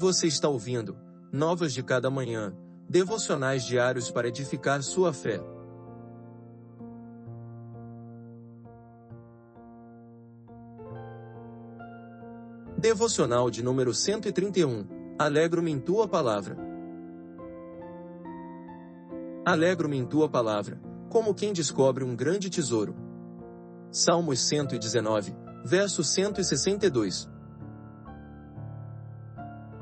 Você está ouvindo Novas de Cada Manhã, devocionais diários para edificar sua fé. Devocional de número 131. Alegro-me em tua palavra. Alegro-me em tua palavra, como quem descobre um grande tesouro. Salmos 119, verso 162.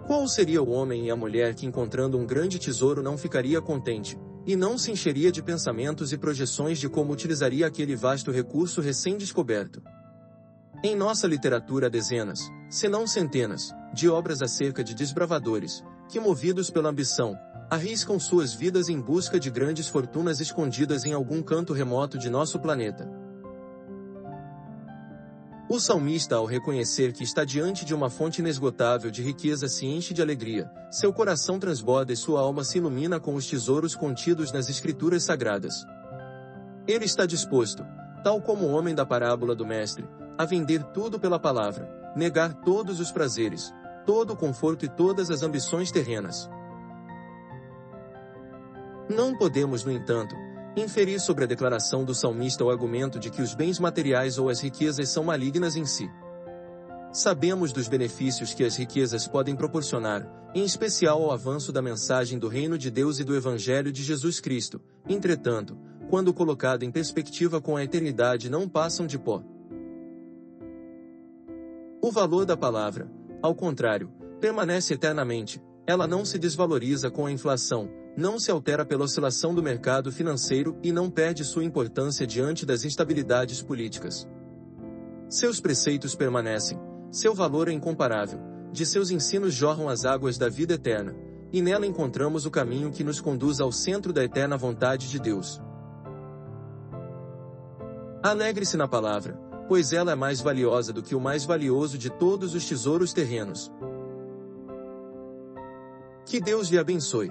Qual seria o homem e a mulher que encontrando um grande tesouro não ficaria contente, e não se encheria de pensamentos e projeções de como utilizaria aquele vasto recurso recém-descoberto? Em nossa literatura há dezenas, se não centenas, de obras acerca de desbravadores, que movidos pela ambição, arriscam suas vidas em busca de grandes fortunas escondidas em algum canto remoto de nosso planeta. O salmista, ao reconhecer que está diante de uma fonte inesgotável de riqueza, se enche de alegria, seu coração transborda e sua alma se ilumina com os tesouros contidos nas Escrituras Sagradas. Ele está disposto, tal como o homem da parábola do Mestre, a vender tudo pela palavra, negar todos os prazeres, todo o conforto e todas as ambições terrenas. Não podemos, no entanto, inferir sobre a declaração do salmista o argumento de que os bens materiais ou as riquezas são malignas em si. Sabemos dos benefícios que as riquezas podem proporcionar, em especial ao avanço da mensagem do reino de Deus e do Evangelho de Jesus Cristo, entretanto, quando colocado em perspectiva com a eternidade não passam de pó. O valor da palavra, ao contrário, permanece eternamente, ela não se desvaloriza com a inflação, não se altera pela oscilação do mercado financeiro e não perde sua importância diante das instabilidades políticas. Seus preceitos permanecem, seu valor é incomparável, de seus ensinos jorram as águas da vida eterna, e nela encontramos o caminho que nos conduz ao centro da eterna vontade de Deus. Alegre-se na palavra, pois ela é mais valiosa do que o mais valioso de todos os tesouros terrenos. Que Deus lhe abençoe.